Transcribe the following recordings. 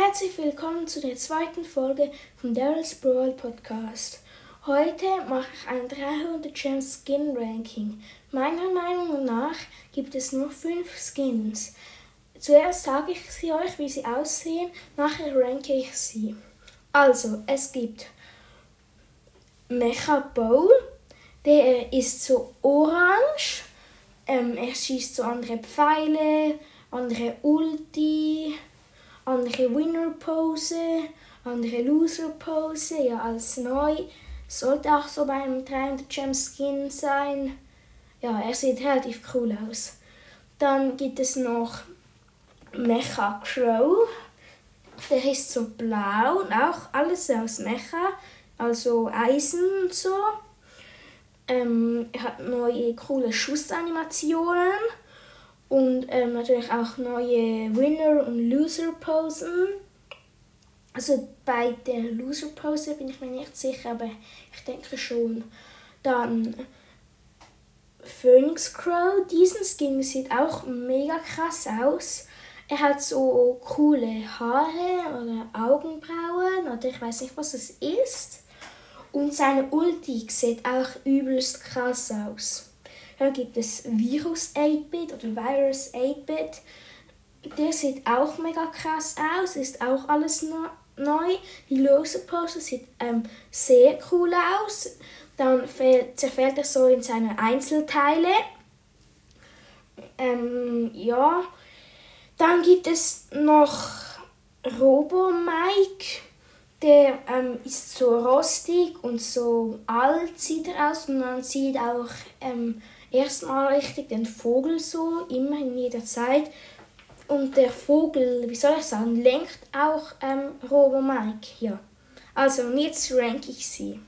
Herzlich willkommen zu der zweiten Folge vom Daryl's Brawl Podcast. Heute mache ich ein 300 Gems Skin Ranking. Meiner Meinung nach gibt es nur 5 Skins. Zuerst sage ich sie euch, wie sie aussehen, nachher ranke ich sie. Also, es gibt Mecha Bowl, der ist so orange, ähm, er schießt so andere Pfeile, andere Ulti, andere Winner Pose, andere Loser Pose, ja als neu. Sollte auch so beim 300 Gem Skin sein. Ja, er sieht relativ cool aus. Dann gibt es noch Mecha Crow. Der ist so blau und auch alles aus Mecha, also Eisen und so. Ähm, er hat neue coole Schussanimationen und ähm, natürlich auch neue Winner- und Loser-Posen. Also bei der Loser-Pose bin ich mir nicht sicher, aber ich denke schon. Dann Phoenix Crow. Diesen Skin sieht auch mega krass aus. Er hat so coole Haare oder Augenbrauen oder ich weiß nicht, was es ist. Und seine Ulti sieht auch übelst krass aus. Dann gibt es Virus 8-Bit oder Virus 8-Bit. Der sieht auch mega krass aus, ist auch alles neu. Die lose Poster sieht ähm, sehr cool aus. Dann zerfällt er so in seine Einzelteile. Ähm, ja. Dann gibt es noch Robo Mike. Der ähm, ist so rostig und so alt sieht er aus und man sieht auch ähm, erstmal richtig den Vogel so, immer in jeder Zeit. Und der Vogel, wie soll ich sagen, lenkt auch ähm, Robo Mike. Ja. Also, und jetzt ranke ich sie.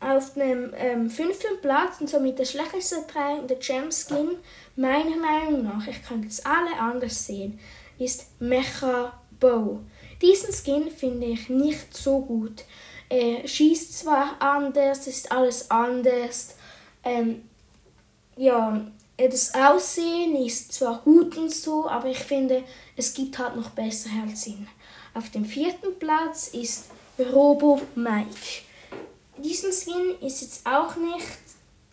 Auf dem ähm, fünften Platz und somit der schlechteste Teil der Gem Skin, meiner Meinung nach, ich könnte es alle anders sehen, ist Mecha Bow. Diesen Skin finde ich nicht so gut. Er schießt zwar anders, ist alles anders. Ähm, ja, das Aussehen ist zwar gut und so, aber ich finde, es gibt halt noch bessere ihn. Auf dem vierten Platz ist Robo Mike. Diesen Skin ist jetzt auch nicht,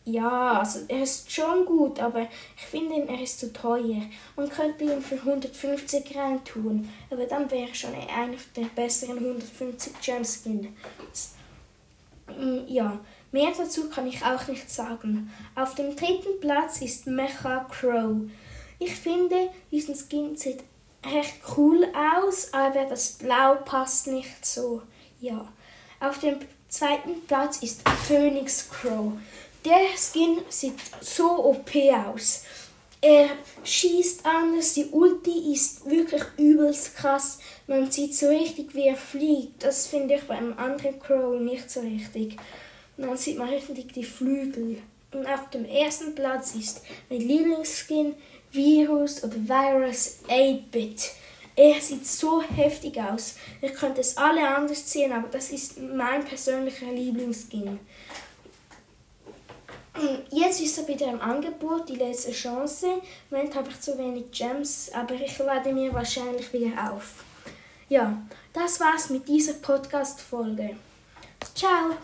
ja, also er ist schon gut, aber ich finde, er ist zu teuer. Man könnte ihn für 150 rein tun, aber dann wäre schon einer der besseren 150 Gem Skins. Mm, ja, Mehr dazu kann ich auch nicht sagen. Auf dem dritten Platz ist Mecha Crow. Ich finde, diesen Skin sieht recht cool aus, aber das Blau passt nicht so. Ja. Auf dem zweiten Platz ist Phoenix Crow. Der Skin sieht so OP aus. Er schießt anders, die Ulti ist wirklich übelst krass. Man sieht so richtig, wie er fliegt. Das finde ich beim anderen Crow nicht so richtig. Und dann sieht man richtig die Flügel. Und auf dem ersten Platz ist mein Lieblingsskin Virus oder Virus 8-Bit. Er sieht so heftig aus. Ich könnte es alle anders sehen, aber das ist mein persönlicher Lieblingsskin. Jetzt ist er wieder im Angebot, die letzte Chance. Moment habe ich zu wenig Gems, aber ich lade mir wahrscheinlich wieder auf. Ja, das war's mit dieser Podcast-Folge. Ciao!